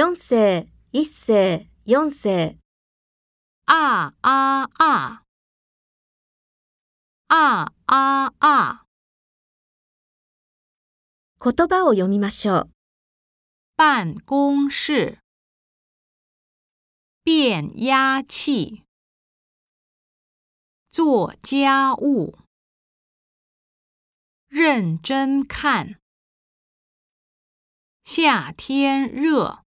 四世、一世、四世。あああ。あああ！言葉を読みましょう。办公室，变压器，做家务，认真看，夏天热。